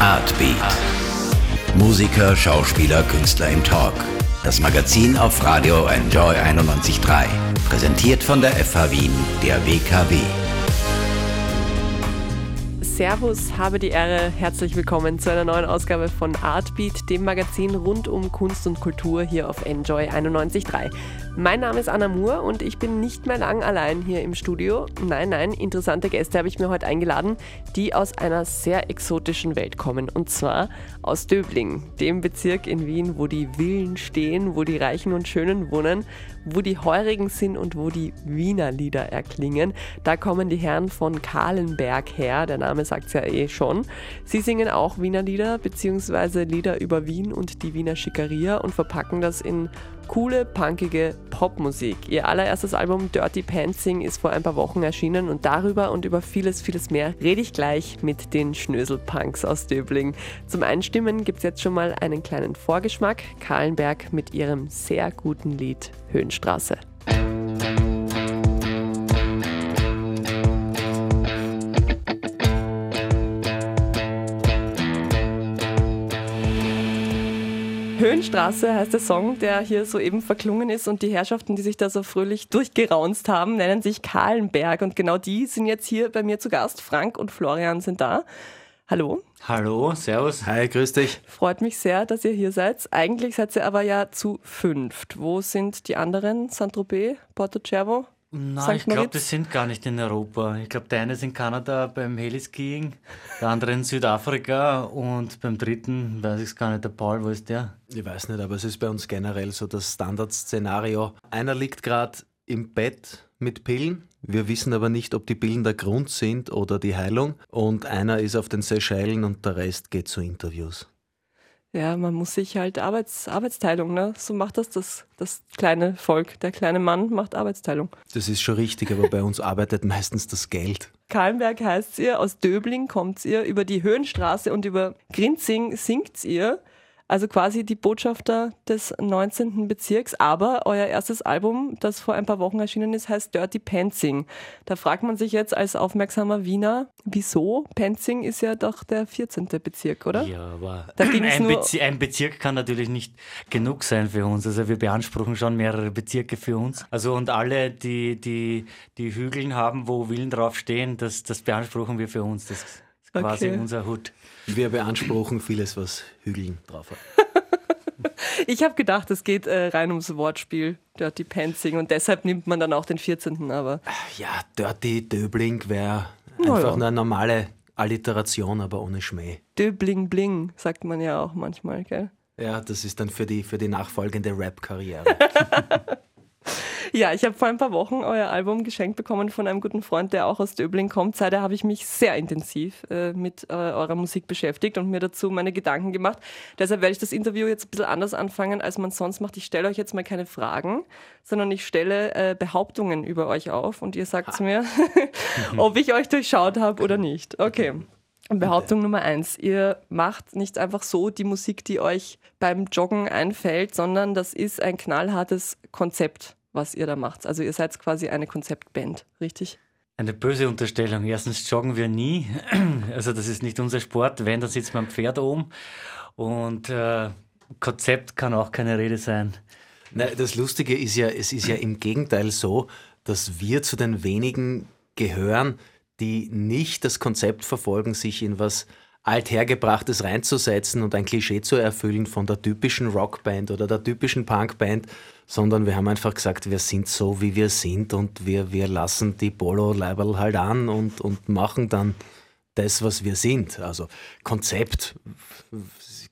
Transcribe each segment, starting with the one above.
Artbeat. Musiker, Schauspieler, Künstler im Talk. Das Magazin auf Radio Enjoy 91.3. Präsentiert von der FH Wien, der WKW. Servus, habe die Ehre, herzlich willkommen zu einer neuen Ausgabe von Artbeat, dem Magazin rund um Kunst und Kultur hier auf Enjoy 91.3. Mein Name ist Anna Moore und ich bin nicht mehr lang allein hier im Studio. Nein, nein, interessante Gäste habe ich mir heute eingeladen, die aus einer sehr exotischen Welt kommen. Und zwar aus Döbling, dem Bezirk in Wien, wo die Villen stehen, wo die Reichen und Schönen wohnen, wo die Heurigen sind und wo die Wiener Lieder erklingen. Da kommen die Herren von Kahlenberg her, der Name sagt es ja eh schon. Sie singen auch Wiener Lieder bzw. Lieder über Wien und die Wiener Schickeria und verpacken das in coole, punkige Popmusik. Ihr allererstes Album Dirty Pantsing ist vor ein paar Wochen erschienen und darüber und über vieles, vieles mehr rede ich gleich mit den Schnöselpunks aus Döbling. Zum Einstimmen gibt es jetzt schon mal einen kleinen Vorgeschmack. Kahlenberg mit ihrem sehr guten Lied Höhenstraße. Höhenstraße heißt der Song, der hier soeben verklungen ist und die Herrschaften, die sich da so fröhlich durchgeraunzt haben, nennen sich Kahlenberg und genau die sind jetzt hier bei mir zu Gast. Frank und Florian sind da. Hallo. Hallo, servus. Hi, grüß dich. Freut mich sehr, dass ihr hier seid. Eigentlich seid ihr aber ja zu fünft. Wo sind die anderen? Saint-Tropez, Porto Cervo? Nein, ich glaube, die sind gar nicht in Europa. Ich glaube, der eine ist in Kanada beim Heliskiing, der andere in Südafrika und beim dritten weiß ich es gar nicht, der Paul, wo ist der? Ich weiß nicht, aber es ist bei uns generell so das Standardszenario. Einer liegt gerade im Bett mit Pillen. Wir wissen aber nicht, ob die Pillen der Grund sind oder die Heilung. Und einer ist auf den Seychellen und der Rest geht zu Interviews. Ja, man muss sich halt Arbeits Arbeitsteilung, ne? So macht das, das das kleine Volk. Der kleine Mann macht Arbeitsteilung. Das ist schon richtig, aber bei uns arbeitet meistens das Geld. Kahlenberg heißt ihr, aus Döbling kommt ihr, über die Höhenstraße und über Grinzing singt ihr also quasi die Botschafter des 19. Bezirks. Aber euer erstes Album, das vor ein paar Wochen erschienen ist, heißt Dirty Pantsing. Da fragt man sich jetzt als aufmerksamer Wiener, wieso? Pantsing ist ja doch der 14. Bezirk, oder? Ja, aber ein, Bezirk, ein Bezirk kann natürlich nicht genug sein für uns. Also wir beanspruchen schon mehrere Bezirke für uns. Also und alle, die, die, die Hügeln haben, wo Villen draufstehen, das, das beanspruchen wir für uns. Das ist quasi okay. unser Hut. Wir beanspruchen vieles, was Hügeln drauf hat. ich habe gedacht, es geht äh, rein ums Wortspiel, Dirty Pantsing, und deshalb nimmt man dann auch den 14. Aber ja, Dirty Döbling wäre einfach ja. eine normale Alliteration, aber ohne Schmäh. Döbling Bling, sagt man ja auch manchmal, gell? Ja, das ist dann für die, für die nachfolgende Rap-Karriere. Ja, ich habe vor ein paar Wochen euer Album geschenkt bekommen von einem guten Freund, der auch aus Döbling kommt. Seitdem habe ich mich sehr intensiv äh, mit äh, eurer Musik beschäftigt und mir dazu meine Gedanken gemacht. Deshalb werde ich das Interview jetzt ein bisschen anders anfangen, als man sonst macht. Ich stelle euch jetzt mal keine Fragen, sondern ich stelle äh, Behauptungen über euch auf und ihr sagt mir, ob ich euch durchschaut habe oder nicht. Okay. Behauptung Nummer eins. Ihr macht nicht einfach so die Musik, die euch beim Joggen einfällt, sondern das ist ein knallhartes Konzept was ihr da macht. Also ihr seid quasi eine Konzeptband, richtig? Eine böse Unterstellung. Erstens joggen wir nie. Also das ist nicht unser Sport. Wenn, dann sitzt man am Pferd oben. Und äh, Konzept kann auch keine Rede sein. Nein, das Lustige ist ja, es ist ja im Gegenteil so, dass wir zu den wenigen gehören, die nicht das Konzept verfolgen, sich in was Althergebrachtes reinzusetzen und ein Klischee zu erfüllen von der typischen Rockband oder der typischen Punkband, sondern wir haben einfach gesagt, wir sind so, wie wir sind und wir, wir lassen die Polo-Leiberl halt an und, und machen dann das, was wir sind. Also Konzept,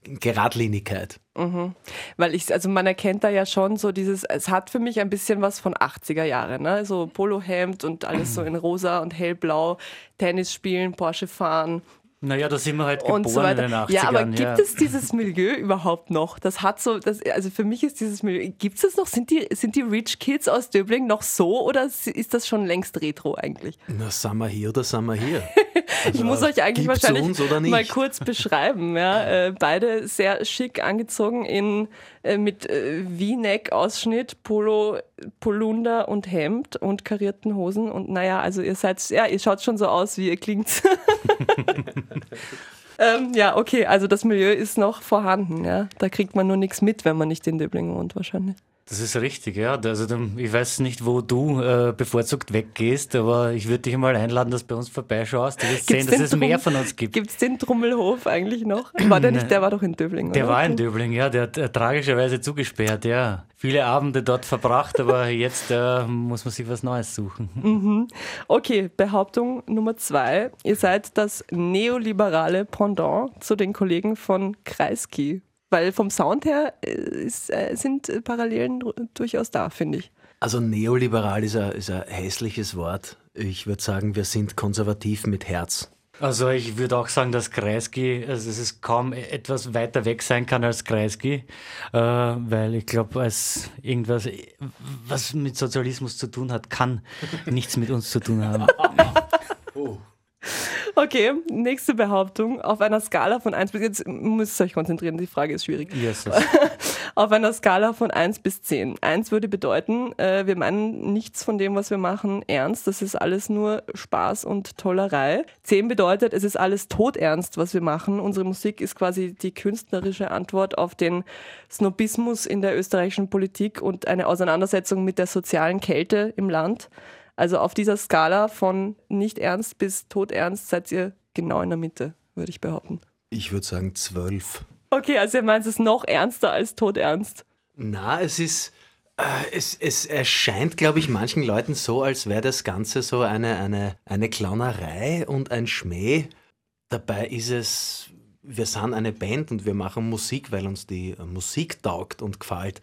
Geradlinigkeit. Mhm. Weil ich, also man erkennt da ja schon so dieses, es hat für mich ein bisschen was von 80er Jahre, ne? So Polohemd und alles so in rosa und hellblau, Tennis spielen, Porsche fahren, naja, da sind wir halt geboren so in den 80ern. Ja, aber gibt ja. es dieses Milieu überhaupt noch? Das hat so, das, also für mich ist dieses Milieu, gibt es das noch? Sind die, sind die Rich Kids aus Döbling noch so oder ist das schon längst retro eigentlich? Na, sind wir hier oder sind wir hier? Ich muss euch eigentlich wahrscheinlich mal kurz beschreiben. Ja? Äh, beide sehr schick angezogen in, äh, mit äh, V-Neck-Ausschnitt, Polo, Polunder und Hemd und karierten Hosen. Und naja, also ihr seid, ja, ihr schaut schon so aus, wie ihr klingt. ähm, ja, okay, also das Milieu ist noch vorhanden, ja. Da kriegt man nur nichts mit, wenn man nicht in Döbling wohnt, wahrscheinlich. Das ist richtig, ja. Also ich weiß nicht, wo du äh, bevorzugt weggehst, aber ich würde dich mal einladen, dass du bei uns vorbeischaust. Du wirst sehen, dass es mehr von uns gibt. Gibt es den Trummelhof eigentlich noch? War der nicht, der war doch in Döbling, Der oder? war in Döbling, ja. Der hat äh, tragischerweise zugesperrt, ja. Viele Abende dort verbracht, aber jetzt äh, muss man sich was Neues suchen. Mhm. Okay, Behauptung Nummer zwei. Ihr seid das neoliberale Pendant zu den Kollegen von Kreisky. Weil vom Sound her äh, ist, äh, sind Parallelen durchaus da, finde ich. Also neoliberal ist ein, ist ein hässliches Wort. Ich würde sagen, wir sind konservativ mit Herz. Also ich würde auch sagen, dass Kreisky, also es ist kaum etwas weiter weg sein kann als Kreisky, äh, weil ich glaube, als irgendwas, was mit Sozialismus zu tun hat, kann nichts mit uns zu tun haben. oh. Okay, nächste Behauptung. Auf einer Skala von 1 bis, jetzt müsst ihr euch konzentrieren, die Frage ist schwierig. Yes, yes. Auf einer Skala von 1 bis 10. 1 würde bedeuten, äh, wir meinen nichts von dem, was wir machen, ernst. Das ist alles nur Spaß und Tollerei. 10 bedeutet, es ist alles todernst, was wir machen. Unsere Musik ist quasi die künstlerische Antwort auf den Snobismus in der österreichischen Politik und eine Auseinandersetzung mit der sozialen Kälte im Land. Also auf dieser Skala von nicht ernst bis todernst seid ihr genau in der Mitte, würde ich behaupten. Ich würde sagen zwölf. Okay, also ihr meint es noch ernster als todernst. Na, es ist. Äh, es, es erscheint, glaube ich, manchen Leuten so, als wäre das Ganze so eine, eine, eine Clownerei und ein Schmäh. Dabei ist es, wir sind eine Band und wir machen Musik, weil uns die Musik taugt und gefällt.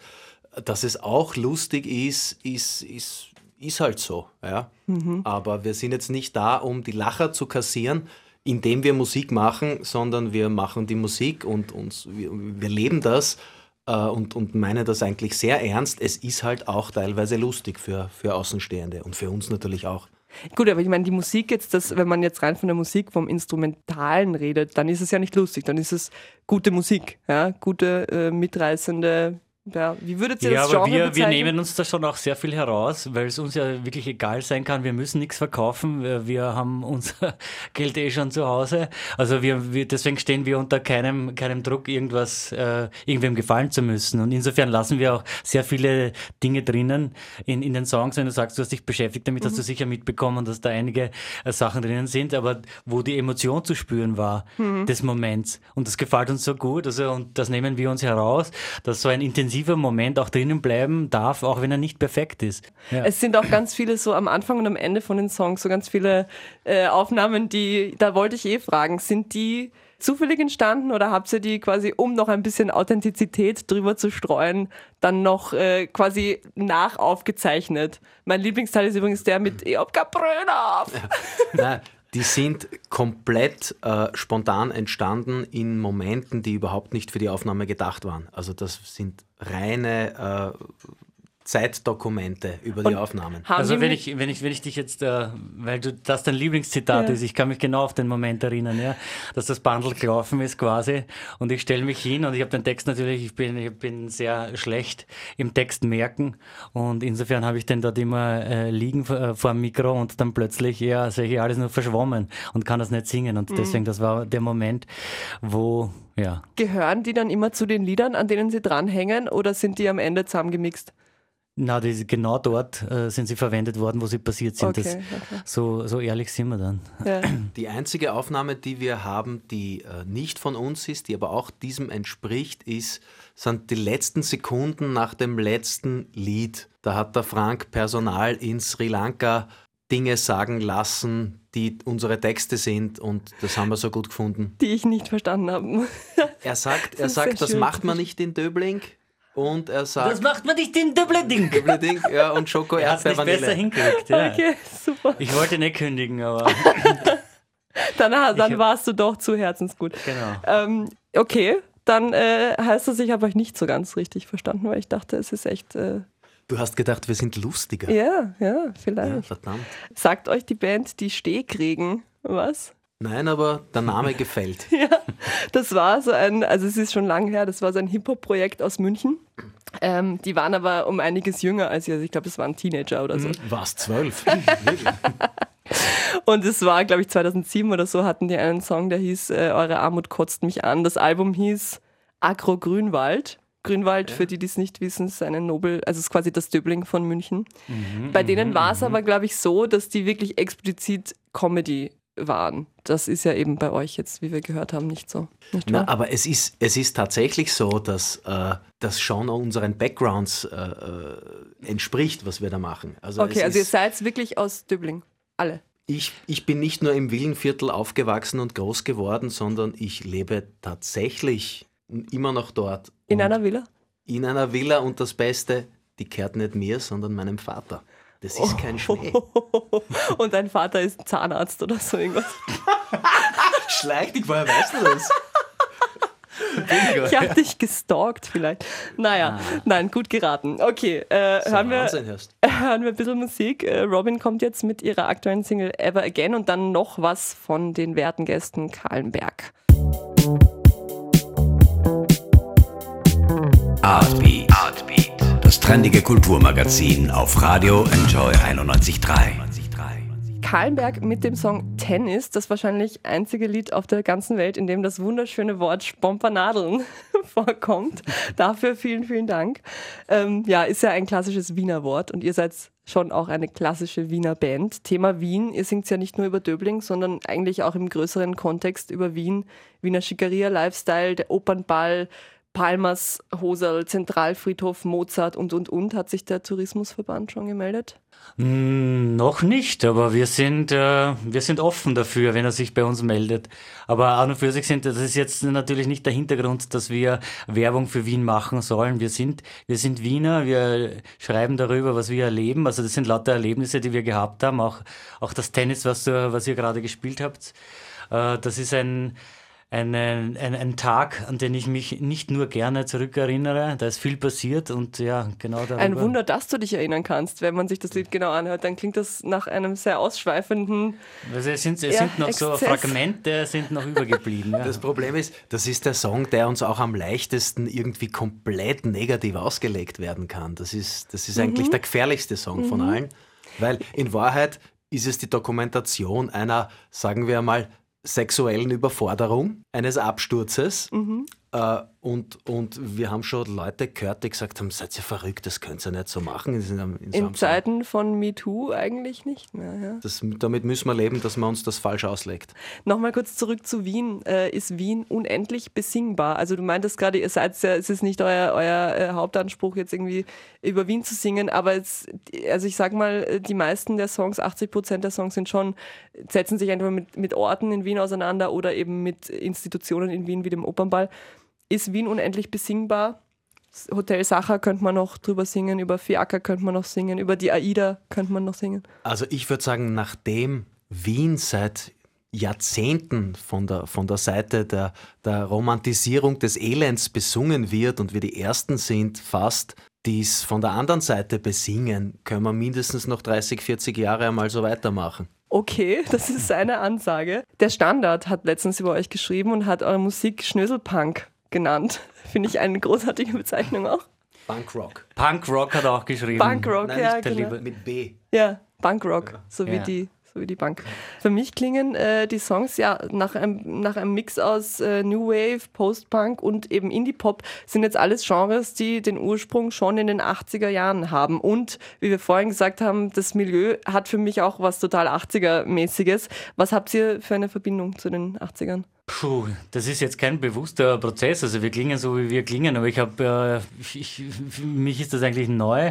Dass es auch lustig ist, ist, ist ist halt so. Ja? Mhm. Aber wir sind jetzt nicht da, um die Lacher zu kassieren, indem wir Musik machen, sondern wir machen die Musik und uns, wir, wir leben das äh, und, und meinen das eigentlich sehr ernst. Es ist halt auch teilweise lustig für, für Außenstehende und für uns natürlich auch. Gut, aber ich meine, die Musik jetzt, das, wenn man jetzt rein von der Musik, vom Instrumentalen redet, dann ist es ja nicht lustig, dann ist es gute Musik, ja? gute, äh, mitreißende ja, wie würdet ihr ja, das Genre aber wir, wir nehmen uns da schon auch sehr viel heraus, weil es uns ja wirklich egal sein kann. Wir müssen nichts verkaufen. Wir, wir haben unser Geld eh schon zu Hause. Also wir, wir, deswegen stehen wir unter keinem, keinem Druck, irgendwas äh, irgendwem gefallen zu müssen. Und insofern lassen wir auch sehr viele Dinge drinnen in, in den Songs. Wenn du sagst, du hast dich beschäftigt damit, mhm. hast du sicher mitbekommen, dass da einige äh, Sachen drinnen sind, aber wo die Emotion zu spüren war mhm. des Moments. Und das gefällt uns so gut. Also, und das nehmen wir uns heraus, dass so ein intensives intensiver Moment auch drinnen bleiben darf, auch wenn er nicht perfekt ist. Ja. Es sind auch ganz viele so am Anfang und am Ende von den Songs so ganz viele äh, Aufnahmen, die, da wollte ich eh fragen, sind die zufällig entstanden oder habt ihr die quasi, um noch ein bisschen Authentizität drüber zu streuen, dann noch äh, quasi nachaufgezeichnet? Mein Lieblingsteil ist übrigens der mit Ich hab Brüder. Ja. Die sind komplett äh, spontan entstanden in Momenten, die überhaupt nicht für die Aufnahme gedacht waren. Also das sind reine äh, Zeitdokumente über die Aufnahmen. Also wenn ich, wenn ich, wenn ich dich jetzt, äh, weil du das dein Lieblingszitat ja. ist, ich kann mich genau auf den Moment erinnern, ja, dass das Bundle gelaufen ist quasi und ich stelle mich hin und ich habe den Text natürlich, ich bin, ich bin sehr schlecht im Text merken und insofern habe ich den dort immer äh, liegen äh, vor dem Mikro und dann plötzlich, ja, sehe ich alles nur verschwommen und kann das nicht singen und mhm. deswegen, das war der Moment, wo ja. Gehören die dann immer zu den Liedern, an denen sie dranhängen oder sind die am Ende zusammengemixt? Na, die, genau dort äh, sind sie verwendet worden, wo sie passiert sind. Okay, das, okay. So, so ehrlich sind wir dann. Ja. Die einzige Aufnahme, die wir haben, die äh, nicht von uns ist, die aber auch diesem entspricht, ist, sind die letzten Sekunden nach dem letzten Lied. Da hat der Frank Personal in Sri Lanka Dinge sagen lassen, die unsere Texte sind und das haben wir so gut gefunden. Die ich nicht verstanden habe. er sagt, er das, sagt, das macht man nicht in Döbling. Und er sagt. Das macht man nicht in Dubleding. Dubleding, ja, und Schoko er hat es nicht besser hingekriegt. Ja. Okay, super. Ich wollte nicht kündigen, aber. dann dann warst du doch zu herzensgut. Genau. Ähm, okay, dann äh, heißt das, ich habe euch nicht so ganz richtig verstanden, weil ich dachte, es ist echt. Äh, Du hast gedacht, wir sind lustiger. Ja, ja, vielleicht. Ja, verdammt. Sagt euch die Band die Stehkriegen was? Nein, aber der Name gefällt. ja, das war so ein, also es ist schon lange her, das war so ein Hip-Hop-Projekt aus München. Ähm, die waren aber um einiges jünger als ihr. Also ich glaube, es waren Teenager oder so. Hm, warst zwölf. Und es war, glaube ich, 2007 oder so hatten die einen Song, der hieß äh, Eure Armut kotzt mich an. Das Album hieß Agro Grünwald. Grünwald, ja. für die, die es nicht wissen, ist eine Nobel, also ist quasi das Döbling von München. Mhm, Bei denen mhm, war es mhm. aber, glaube ich, so, dass die wirklich explizit Comedy waren. Das ist ja eben bei euch jetzt, wie wir gehört haben, nicht so. Nicht Na, aber es ist, es ist tatsächlich so, dass äh, das schon unseren Backgrounds äh, äh, entspricht, was wir da machen. Also okay, also ihr seid wirklich aus Döbling, alle. Ich, ich bin nicht nur im Villenviertel aufgewachsen und groß geworden, sondern ich lebe tatsächlich immer noch dort. In einer Villa? In einer Villa und das Beste, die kehrt nicht mir, sondern meinem Vater. Das ist kein Schnee. Und dein Vater ist Zahnarzt oder so irgendwas. Schleich dich, woher weißt du das? ich habe dich gestalkt vielleicht. Naja, ah. nein, gut geraten. Okay, äh, hören, wir, hören wir ein bisschen Musik. Äh, Robin kommt jetzt mit ihrer aktuellen Single Ever Again und dann noch was von den werten Gästen Kahlenberg. Artbeat. Artbeat. Das trendige Kulturmagazin auf Radio Enjoy 91.3. Kahlenberg mit dem Song Tennis, das wahrscheinlich einzige Lied auf der ganzen Welt, in dem das wunderschöne Wort Spompernadeln vorkommt. Dafür vielen, vielen Dank. Ähm, ja, ist ja ein klassisches Wiener Wort und ihr seid schon auch eine klassische Wiener Band. Thema Wien, ihr singt ja nicht nur über Döbling, sondern eigentlich auch im größeren Kontext über Wien, Wiener Schickeria, Lifestyle, der Opernball, Palmers, Hosel, Zentralfriedhof, Mozart und, und, und. Hat sich der Tourismusverband schon gemeldet? Mm, noch nicht, aber wir sind, äh, wir sind offen dafür, wenn er sich bei uns meldet. Aber an und für sich sind, das ist jetzt natürlich nicht der Hintergrund, dass wir Werbung für Wien machen sollen. Wir sind, wir sind Wiener, wir schreiben darüber, was wir erleben. Also das sind lauter Erlebnisse, die wir gehabt haben. Auch, auch das Tennis, was, was ihr gerade gespielt habt. Äh, das ist ein, einen, ein, ein Tag, an den ich mich nicht nur gerne zurückerinnere. Da ist viel passiert und ja, genau darüber. Ein Wunder, dass du dich erinnern kannst, wenn man sich das Lied genau anhört. Dann klingt das nach einem sehr ausschweifenden. Also es sind, es ja, sind noch Exzess. so Fragmente, sind noch übergeblieben. Ja. Das Problem ist, das ist der Song, der uns auch am leichtesten irgendwie komplett negativ ausgelegt werden kann. Das ist, das ist mhm. eigentlich der gefährlichste Song mhm. von allen, weil in Wahrheit ist es die Dokumentation einer, sagen wir einmal, sexuellen Überforderung, eines Absturzes. Mhm. Äh, und, und wir haben schon Leute gehört, die gesagt haben, seid ihr verrückt, das könnt ihr nicht so machen. In, in, in Zeiten von MeToo eigentlich nicht mehr. Ja. Das, damit müssen wir leben, dass man uns das falsch auslegt. Nochmal kurz zurück zu Wien. Äh, ist Wien unendlich besingbar? Also du meintest gerade, ihr seid ja, es ist nicht euer, euer äh, Hauptanspruch, jetzt irgendwie über Wien zu singen, aber es, also ich sag mal, die meisten der Songs, 80 Prozent der Songs sind schon, setzen sich entweder mit, mit Orten in Wien auseinander oder eben mit Institutionen in Wien wie dem Opernball ist Wien unendlich besingbar. Hotel Sacher könnte man noch drüber singen, über Fiaker könnte man noch singen, über die AIDA könnte man noch singen. Also ich würde sagen, nachdem Wien seit Jahrzehnten von der, von der Seite der, der Romantisierung des Elends besungen wird und wir die Ersten sind fast, die es von der anderen Seite besingen, können wir mindestens noch 30, 40 Jahre einmal so weitermachen. Okay, das ist seine Ansage. Der Standard hat letztens über euch geschrieben und hat eure Musik Schnöselpunk genannt. Finde ich eine großartige Bezeichnung auch. Punkrock. Punkrock hat er auch geschrieben. Punkrock, Nein, ja, genau. Mit B. Ja, Punkrock, so wie ja. die so wie die Bank. Für mich klingen äh, die Songs ja nach einem, nach einem Mix aus äh, New Wave, Post-Punk und eben Indie-Pop sind jetzt alles Genres, die den Ursprung schon in den 80er Jahren haben. Und wie wir vorhin gesagt haben, das Milieu hat für mich auch was total 80er-mäßiges. Was habt ihr für eine Verbindung zu den 80ern? Puh, das ist jetzt kein bewusster Prozess. Also wir klingen so, wie wir klingen, aber ich habe, äh, für mich ist das eigentlich neu,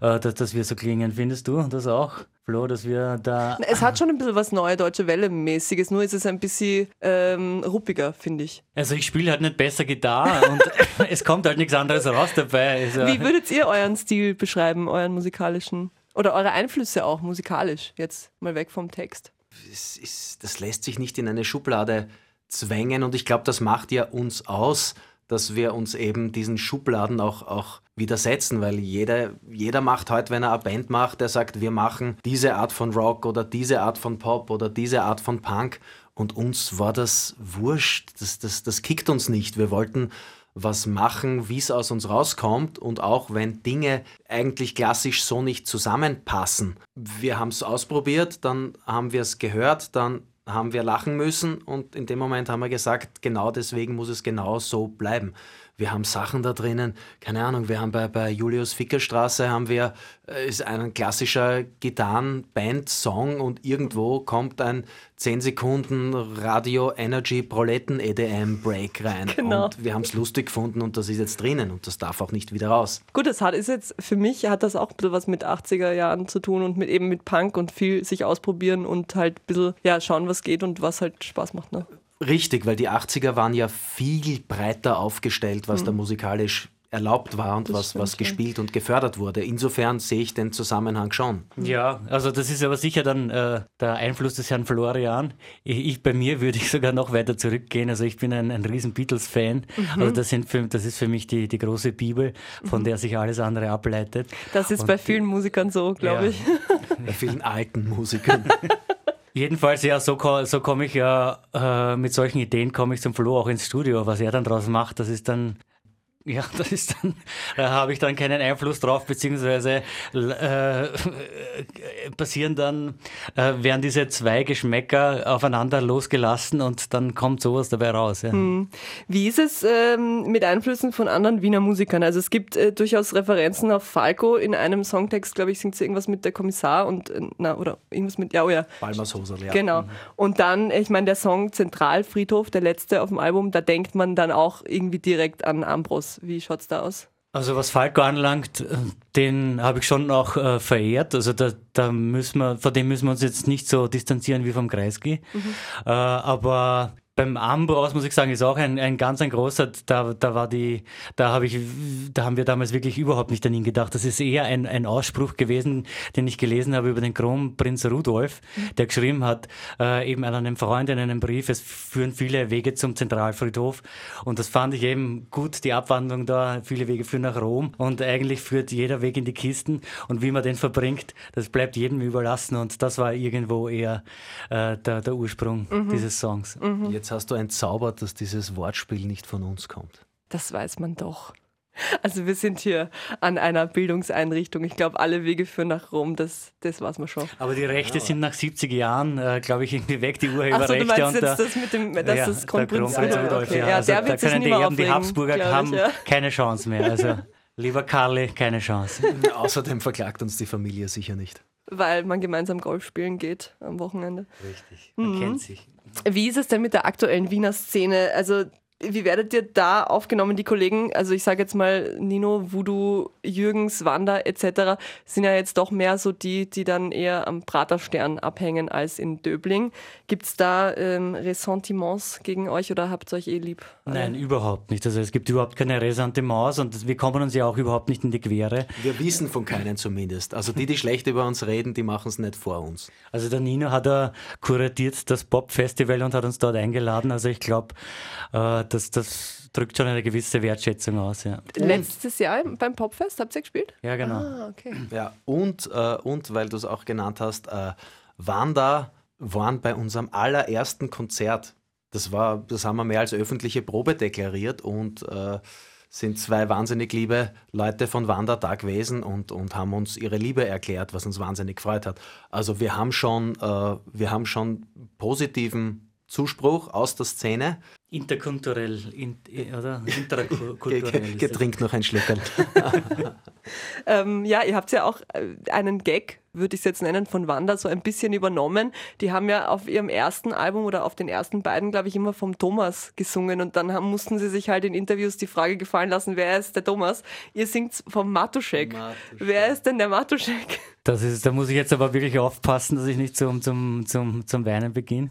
äh, dass, dass wir so klingen. Findest du das auch, Flo, dass wir da... Es hat schon ein bisschen was Neue Deutsche Welle-mäßiges, nur ist es ein bisschen ähm, ruppiger, finde ich. Also ich spiele halt nicht besser Gitarre und es kommt halt nichts anderes raus dabei. Also wie würdet ihr euren Stil beschreiben, euren musikalischen? Oder eure Einflüsse auch musikalisch, jetzt mal weg vom Text? Ist, das lässt sich nicht in eine Schublade zwängen. Und ich glaube, das macht ja uns aus, dass wir uns eben diesen Schubladen auch, auch widersetzen, weil jeder, jeder macht heute, wenn er eine Band macht, der sagt, wir machen diese Art von Rock oder diese Art von Pop oder diese Art von Punk. Und uns war das wurscht, das, das, das kickt uns nicht. Wir wollten was machen, wie es aus uns rauskommt und auch wenn Dinge eigentlich klassisch so nicht zusammenpassen. Wir haben es ausprobiert, dann haben wir es gehört, dann haben wir lachen müssen und in dem Moment haben wir gesagt, genau deswegen muss es genau so bleiben. Wir haben Sachen da drinnen, keine Ahnung, wir haben bei, bei Julius Fickerstraße haben wir, äh, ist ein klassischer Gitarren-Band-Song und irgendwo kommt ein 10 Sekunden Radio Energy Proletten EDM Break rein. Genau. Und wir haben es lustig gefunden und das ist jetzt drinnen und das darf auch nicht wieder raus. Gut, das hat ist jetzt, für mich hat das auch ein bisschen was mit 80er Jahren zu tun und mit eben mit Punk und viel sich ausprobieren und halt ein bisschen ja, schauen, was geht und was halt Spaß macht. Ne? Richtig, weil die 80er waren ja viel breiter aufgestellt, was mhm. da musikalisch erlaubt war und was, was gespielt und gefördert wurde. Insofern sehe ich den Zusammenhang schon. Ja, also das ist aber sicher dann äh, der Einfluss des Herrn Florian. Ich, ich, bei mir würde ich sogar noch weiter zurückgehen. Also ich bin ein, ein riesen Beatles-Fan. Mhm. Also das, sind für, das ist für mich die, die große Bibel, von mhm. der sich alles andere ableitet. Das ist und bei vielen Musikern so, glaube ja. ich. Bei vielen alten Musikern. Jedenfalls, ja, so, so komme ich ja, äh, mit solchen Ideen komme ich zum Flo auch ins Studio. Was er dann draus macht, das ist dann ja, das ist dann, da habe ich dann keinen Einfluss drauf, beziehungsweise äh, passieren dann, äh, werden diese zwei Geschmäcker aufeinander losgelassen und dann kommt sowas dabei raus. Ja. Hm. Wie ist es ähm, mit Einflüssen von anderen Wiener Musikern? Also es gibt äh, durchaus Referenzen auf Falco. In einem Songtext, glaube ich, singt sie irgendwas mit der Kommissar und, äh, na, oder irgendwas mit, ja, oh ja. Balmers Hosel, ja. Genau. Mhm. Und dann, ich meine, der Song Zentralfriedhof, der letzte auf dem Album, da denkt man dann auch irgendwie direkt an Ambros. Wie schaut es da aus? Also was Falco anlangt, äh, den habe ich schon auch äh, verehrt. Also da, da müssen wir, von dem müssen wir uns jetzt nicht so distanzieren wie vom Kreisky. Mhm. Äh, aber beim Ambros muss ich sagen, ist auch ein, ein ganz ein großer, da, da war die, da habe ich, da haben wir damals wirklich überhaupt nicht an ihn gedacht. Das ist eher ein, ein Ausspruch gewesen, den ich gelesen habe über den Kronprinz Rudolf, der geschrieben hat, äh, eben an einem Freund in einem Brief, es führen viele Wege zum Zentralfriedhof. Und das fand ich eben gut, die Abwandlung da, viele Wege führen nach Rom und eigentlich führt jeder Weg in die Kisten. Und wie man den verbringt, das bleibt jedem überlassen. Und das war irgendwo eher äh, der, der Ursprung mhm. dieses Songs. Mhm. Jetzt hast du entzaubert, dass dieses Wortspiel nicht von uns kommt. Das weiß man doch. Also wir sind hier an einer Bildungseinrichtung. Ich glaube, alle Wege führen nach Rom, das, das weiß man schon. Aber die Rechte ja. sind nach 70 Jahren, äh, glaube ich, irgendwie weg, die Urheberrechte. Ach so, du meinst jetzt das mit dem, dass ja, das Kronprinz Rudolf, ja. ja. Also, der wird da können die Erben, die Habsburger haben ja. keine Chance mehr. Also lieber Karli, keine Chance. Außerdem verklagt uns die Familie sicher nicht. Weil man gemeinsam Golf spielen geht am Wochenende. Richtig, man mhm. kennt sich. Wie ist es denn mit der aktuellen Wiener Szene? Also wie werdet ihr da aufgenommen, die Kollegen? Also ich sage jetzt mal, Nino, Voodoo, Jürgens, Wanda etc. sind ja jetzt doch mehr so die, die dann eher am Praterstern abhängen als in Döbling. Gibt es da ähm, Ressentiments gegen euch oder habt ihr euch eh lieb? Nein, überhaupt nicht. Also es gibt überhaupt keine Ressentiments und wir kommen uns ja auch überhaupt nicht in die Quere. Wir wissen von keinen zumindest. Also die, die schlecht über uns reden, die machen es nicht vor uns. Also der Nino hat er kuratiert das Pop-Festival und hat uns dort eingeladen. Also ich glaube, äh, das, das drückt schon eine gewisse Wertschätzung aus. Ja. Letztes Jahr beim Popfest habt ihr gespielt? Ja, genau. Ah, okay. Ja, und, äh, und weil du es auch genannt hast, äh, Wanda waren bei unserem allerersten Konzert. Das war, das haben wir mehr als öffentliche Probe deklariert und äh, sind zwei wahnsinnig liebe Leute von Wanda da gewesen und, und haben uns ihre Liebe erklärt, was uns wahnsinnig gefreut hat. Also wir haben schon, äh, wir haben schon positiven Zuspruch aus der Szene. Interkulturell, in, oder? Interkulturell. Getrink noch ein Schlückel. ähm, ja, ihr habt ja auch äh, einen Gag würde ich es jetzt nennen, von Wanda so ein bisschen übernommen. Die haben ja auf ihrem ersten Album oder auf den ersten beiden, glaube ich, immer vom Thomas gesungen und dann haben, mussten sie sich halt in Interviews die Frage gefallen lassen, wer ist der Thomas? Ihr singt vom Matuschek. Wer ist denn der Matuschek? Das ist, da muss ich jetzt aber wirklich aufpassen, dass ich nicht zum, zum, zum, zum Weinen beginne.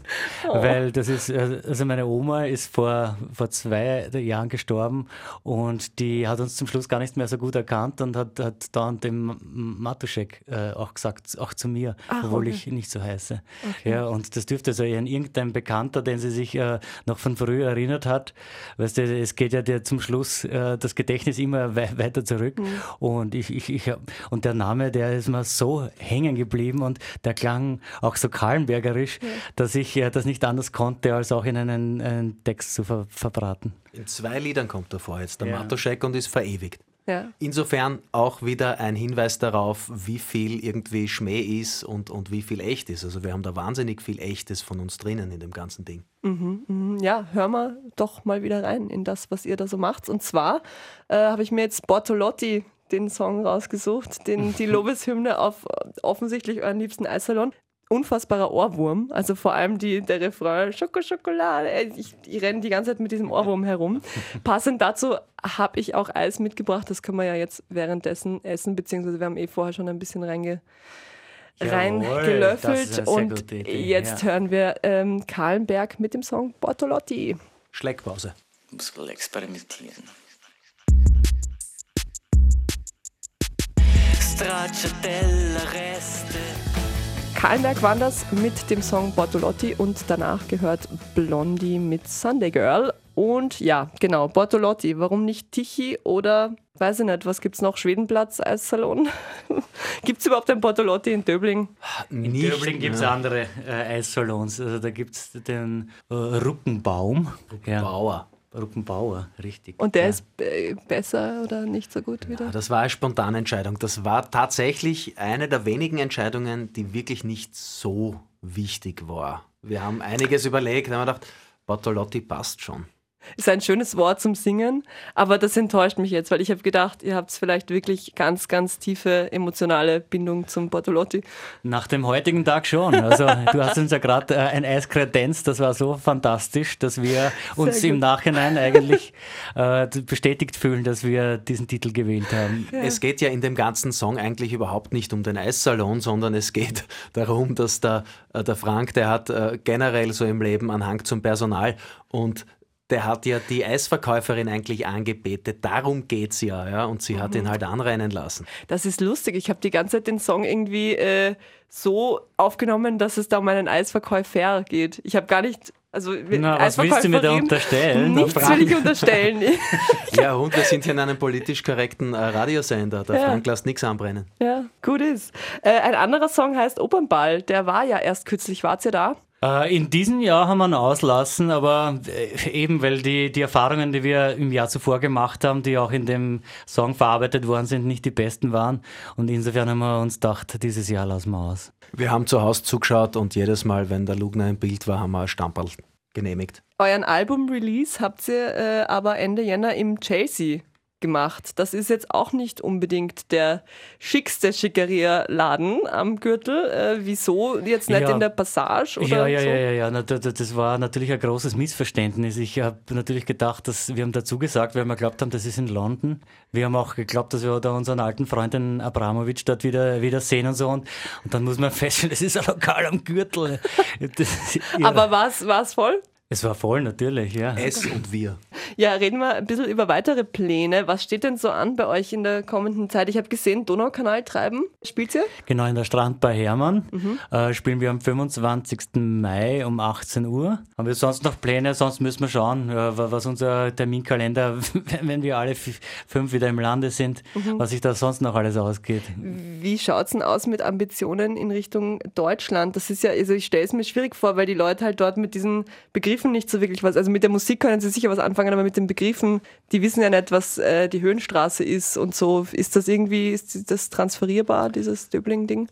Oh. Weil das ist, also meine Oma ist vor, vor zwei Jahren gestorben und die hat uns zum Schluss gar nicht mehr so gut erkannt und hat, hat dann dem Matuschek äh, auch gesagt, sagt auch zu mir, Ach, obwohl okay. ich nicht so heiße. Okay. Ja, und das dürfte so ein irgendein Bekannter, den sie sich äh, noch von früher erinnert hat. Weißt du, es geht ja dir zum Schluss äh, das Gedächtnis immer we weiter zurück. Mhm. Und ich, ich, ich, und der Name, der ist mir so hängen geblieben und der klang auch so kahlenbergerisch, ja. dass ich äh, das nicht anders konnte, als auch in einen, einen Text zu ver verbraten. In zwei Liedern kommt er vor jetzt, der ja. Matoschek und ist verewigt. Ja. Insofern auch wieder ein Hinweis darauf, wie viel irgendwie Schmäh ist und, und wie viel echt ist. Also wir haben da wahnsinnig viel Echtes von uns drinnen in dem ganzen Ding. Mhm, mh. Ja, hör mal doch mal wieder rein in das, was ihr da so macht. Und zwar äh, habe ich mir jetzt Bortolotti den Song rausgesucht, den, die Lobeshymne auf offensichtlich euren liebsten Eissalon unfassbarer Ohrwurm. Also vor allem die, der Refrain Schoko Schokolade. Äh, ich, ich renne die ganze Zeit mit diesem Ohrwurm herum. Passend dazu habe ich auch Eis mitgebracht. Das können wir ja jetzt währenddessen essen, beziehungsweise wir haben eh vorher schon ein bisschen reinge reingelöffelt. Und jetzt ja. hören wir ähm, Kahlenberg mit dem Song Bortolotti. Schleckpause. Muss wohl experimentieren. Stracciatella-Reste Kahlenberg waren das mit dem Song Bortolotti und danach gehört Blondie mit Sunday Girl. Und ja, genau, Bortolotti, warum nicht Tichy oder, weiß ich nicht, was gibt es noch, Schwedenplatz, Eissalon? gibt es überhaupt ein Bortolotti in Döbling? In nicht, Döbling gibt es ja. andere äh, Eissalons, also da gibt es den äh, Ruckenbaum. Ruckenbauer. Ja. Ruppenbauer, richtig. Und der ja. ist besser oder nicht so gut wieder? Ja, das war eine spontane Entscheidung. Das war tatsächlich eine der wenigen Entscheidungen, die wirklich nicht so wichtig war. Wir haben einiges überlegt, haben gedacht, Bartolotti passt schon. Ist ein schönes Wort zum Singen, aber das enttäuscht mich jetzt, weil ich habe gedacht, ihr habt vielleicht wirklich ganz, ganz tiefe emotionale Bindung zum Bortolotti. Nach dem heutigen Tag schon. Also du hast uns ja gerade äh, ein Eis kredenzt, das war so fantastisch, dass wir uns im Nachhinein eigentlich äh, bestätigt fühlen, dass wir diesen Titel gewählt haben. Ja. Es geht ja in dem ganzen Song eigentlich überhaupt nicht um den Eissalon, sondern es geht darum, dass der, äh, der Frank, der hat äh, generell so im Leben einen Hang zum Personal und der hat ja die Eisverkäuferin eigentlich angebetet. Darum geht's ja, ja. Und sie mhm. hat ihn halt anrennen lassen. Das ist lustig. Ich habe die ganze Zeit den Song irgendwie äh, so aufgenommen, dass es da um einen Eisverkäufer geht. Ich habe gar nicht. Also, Na, was willst du mir da unterstellen? Nichts will ich unterstellen. ja, und wir sind hier in einem politisch korrekten äh, Radiosender. Der ja. Frank lässt nichts anbrennen. Ja, gut ist. Äh, ein anderer Song heißt Opernball. Der war ja erst kürzlich. Wart ihr da? Äh, in diesem Jahr haben wir ihn auslassen, aber äh, eben weil die, die Erfahrungen, die wir im Jahr zuvor gemacht haben, die auch in dem Song verarbeitet worden sind, nicht die besten waren. Und insofern haben wir uns gedacht, dieses Jahr lassen wir aus. Wir haben zu Hause zugeschaut und jedes Mal, wenn der Lugner im Bild war, haben wir ein Stamperl genehmigt. Euren Album-Release habt ihr äh, aber Ende Jänner im Chelsea gemacht. Das ist jetzt auch nicht unbedingt der schickste Schickeria-Laden am Gürtel. Äh, wieso jetzt nicht ja. in der Passage? Oder ja, ja, so? ja, ja, ja. Das war natürlich ein großes Missverständnis. Ich habe natürlich gedacht, dass wir haben dazu gesagt, weil wir glaubt haben, das ist in London. Wir haben auch geglaubt, dass wir da unseren alten Freund den Abramowitsch dort wieder, wieder sehen und so. Und, und dann muss man feststellen, das ist ein Lokal am Gürtel. Aber war es voll? Es war voll, natürlich, ja. Es und wir. Ja, reden wir ein bisschen über weitere Pläne. Was steht denn so an bei euch in der kommenden Zeit? Ich habe gesehen, Donaukanal treiben. Spielt ihr? Genau, in der Strand bei Hermann. Mhm. Äh, spielen wir am 25. Mai um 18 Uhr. Haben wir sonst noch Pläne? Sonst müssen wir schauen, äh, was unser Terminkalender, wenn wir alle fünf wieder im Lande sind, mhm. was sich da sonst noch alles ausgeht. Wie schaut es denn aus mit Ambitionen in Richtung Deutschland? Das ist ja, also ich stelle es mir schwierig vor, weil die Leute halt dort mit diesen Begriffen Begriffen nicht so wirklich was. Also mit der Musik können sie sicher was anfangen, aber mit den Begriffen, die wissen ja nicht, was äh, die Höhenstraße ist und so. Ist das irgendwie, ist das transferierbar, dieses Döbling-Ding?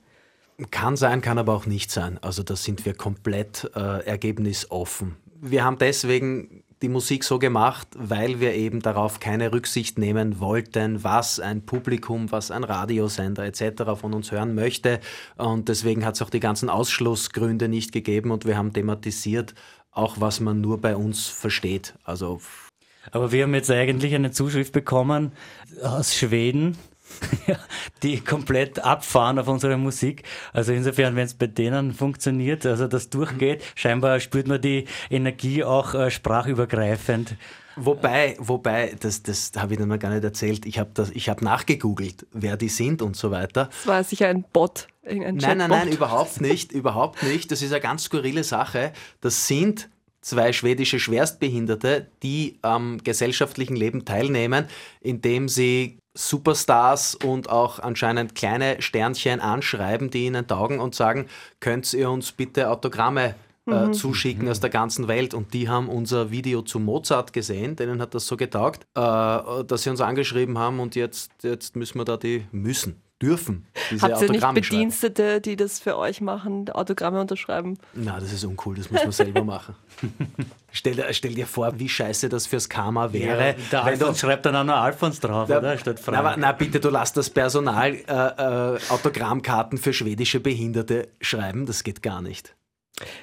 Kann sein, kann aber auch nicht sein. Also da sind wir komplett äh, ergebnisoffen. Wir haben deswegen die Musik so gemacht, weil wir eben darauf keine Rücksicht nehmen wollten, was ein Publikum, was ein Radiosender etc. von uns hören möchte. Und deswegen hat es auch die ganzen Ausschlussgründe nicht gegeben und wir haben thematisiert, auch was man nur bei uns versteht. Also aber wir haben jetzt eigentlich eine Zuschrift bekommen aus Schweden, die komplett abfahren auf unsere Musik. Also insofern, wenn es bei denen funktioniert, also das durchgeht, scheinbar spürt man die Energie auch äh, sprachübergreifend. Wobei, wobei, das, das habe ich dir noch gar nicht erzählt. Ich habe hab nachgegoogelt, wer die sind und so weiter. Das war sicher ein Bot. Ein nein, nein, nein, überhaupt nicht, überhaupt nicht. Das ist eine ganz skurrile Sache. Das sind zwei schwedische Schwerstbehinderte, die am gesellschaftlichen Leben teilnehmen, indem sie Superstars und auch anscheinend kleine Sternchen anschreiben, die ihnen taugen und sagen, könnt ihr uns bitte Autogramme äh, mhm. zuschicken aus der ganzen Welt. Und die haben unser Video zu Mozart gesehen, denen hat das so getaugt, äh, dass sie uns angeschrieben haben und jetzt, jetzt müssen wir da die müssen dürfen. Diese Habt ihr nicht Bedienstete, schreiben. die das für euch machen, Autogramme unterschreiben? Na, das ist uncool, das muss man selber machen. Stell, stell, dir vor, wie scheiße das fürs Karma wäre. Ja, der Alfons du, schreibt dann auch noch Alfons drauf, da, oder? Statt Frank. Na, na, bitte, du lass das Personal äh, äh, Autogrammkarten für schwedische Behinderte schreiben, das geht gar nicht.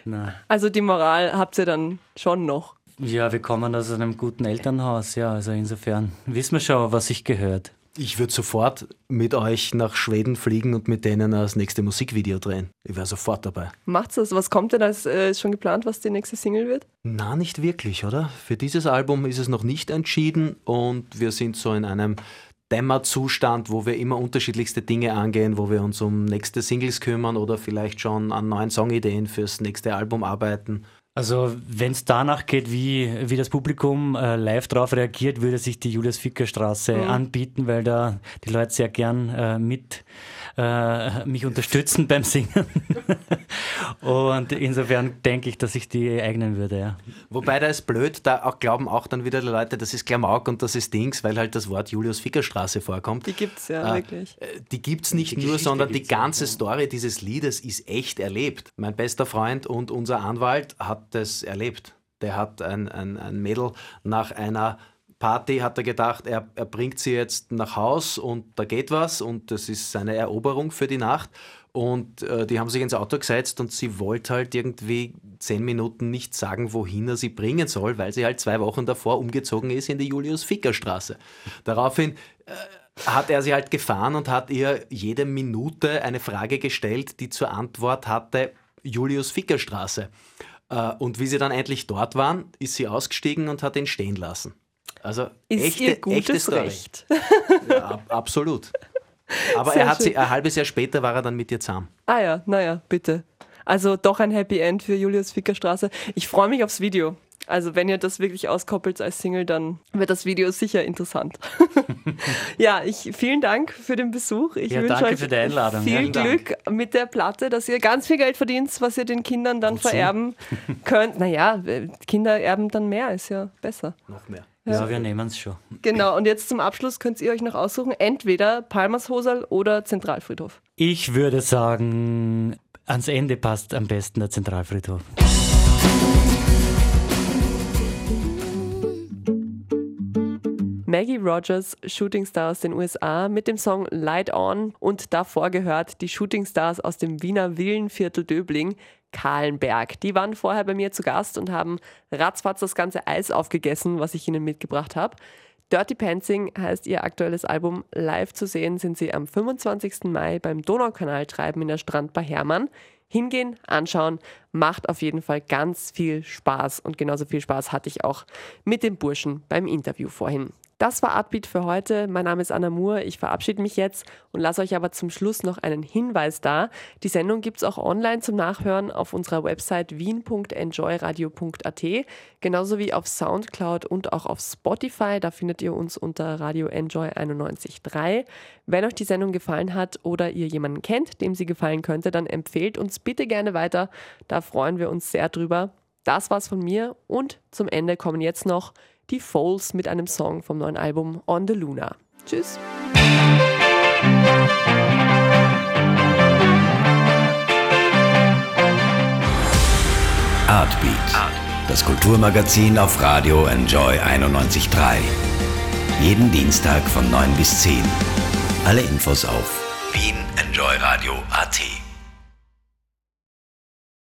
Na. Also die Moral habt ihr dann schon noch. Ja, wir kommen aus einem guten Elternhaus, ja, also insofern wissen wir schon, was sich gehört. Ich würde sofort mit euch nach Schweden fliegen und mit denen das nächste Musikvideo drehen. Ich wäre sofort dabei. Macht's das? Was kommt denn als äh, ist schon geplant, was die nächste Single wird? Na, nicht wirklich, oder? Für dieses Album ist es noch nicht entschieden und wir sind so in einem Dämmerzustand, wo wir immer unterschiedlichste Dinge angehen, wo wir uns um nächste Singles kümmern oder vielleicht schon an neuen Songideen fürs nächste Album arbeiten. Also wenn es danach geht, wie, wie das Publikum äh, live darauf reagiert, würde sich die Julius-Ficker-Straße mhm. anbieten, weil da die Leute sehr gern äh, mit äh, mich unterstützen beim Singen. und insofern denke ich, dass ich die eignen würde, ja. Wobei da ist blöd, da auch glauben auch dann wieder die Leute, das ist Klamauk und das ist Dings, weil halt das Wort Julius-Ficker-Straße vorkommt. Die gibt es ja äh, wirklich. Die gibt es nicht die nur, sondern die ganze Story dieses Liedes ist echt erlebt. Mein bester Freund und unser Anwalt hat das erlebt. Der hat ein, ein, ein Mädel nach einer Party hat er gedacht, er, er bringt sie jetzt nach Haus und da geht was und das ist seine Eroberung für die Nacht. Und äh, die haben sich ins Auto gesetzt und sie wollte halt irgendwie zehn Minuten nicht sagen, wohin er sie bringen soll, weil sie halt zwei Wochen davor umgezogen ist in die Julius-Ficker-Straße. Daraufhin äh, hat er sie halt gefahren und hat ihr jede Minute eine Frage gestellt, die zur Antwort hatte Julius-Ficker-Straße. Äh, und wie sie dann endlich dort waren, ist sie ausgestiegen und hat ihn stehen lassen. Also ist echte, ihr gutes Recht. Ja, ab, absolut. Aber er hat sie, ein halbes Jahr später war er dann mit ihr zusammen. Ah ja, naja, bitte. Also doch ein Happy End für Julius Fickerstraße. Ich freue mich aufs Video. Also wenn ihr das wirklich auskoppelt als Single, dann wird das Video sicher interessant. ja, ich vielen Dank für den Besuch. Ich ja, wünsche euch viel ja, Glück mit der Platte, dass ihr ganz viel Geld verdient, was ihr den Kindern dann Wozu? vererben könnt. Naja, Kinder erben dann mehr, ist ja besser. Noch mehr. Ja, ja wir nehmen es schon. Genau, und jetzt zum Abschluss könnt ihr euch noch aussuchen, entweder Palmershosal oder Zentralfriedhof. Ich würde sagen, ans Ende passt am besten der Zentralfriedhof. Maggie Rogers, Shooting Star aus den USA, mit dem Song Light On und davor gehört die Shooting Stars aus dem Wiener Villenviertel Döbling, Kahlenberg. Die waren vorher bei mir zu Gast und haben ratzfatz das ganze Eis aufgegessen, was ich ihnen mitgebracht habe. Dirty Pantsing heißt ihr aktuelles Album. Live zu sehen sind sie am 25. Mai beim Donaukanaltreiben in der Strandbar Hermann. Hingehen, anschauen, macht auf jeden Fall ganz viel Spaß. Und genauso viel Spaß hatte ich auch mit dem Burschen beim Interview vorhin. Das war Artbeat für heute. Mein Name ist Anna Moore. Ich verabschiede mich jetzt und lasse euch aber zum Schluss noch einen Hinweis da. Die Sendung gibt es auch online zum Nachhören auf unserer Website wien.enjoyradio.at, genauso wie auf Soundcloud und auch auf Spotify. Da findet ihr uns unter Radio Enjoy 91.3. Wenn euch die Sendung gefallen hat oder ihr jemanden kennt, dem sie gefallen könnte, dann empfehlt uns bitte gerne weiter. Da freuen wir uns sehr drüber. Das war's von mir und zum Ende kommen jetzt noch die Foles mit einem Song vom neuen Album On the Luna. Tschüss. Artbeat, das Kulturmagazin auf Radio Enjoy 91.3. Jeden Dienstag von 9 bis 10. Alle Infos auf wienenjoyradio.at.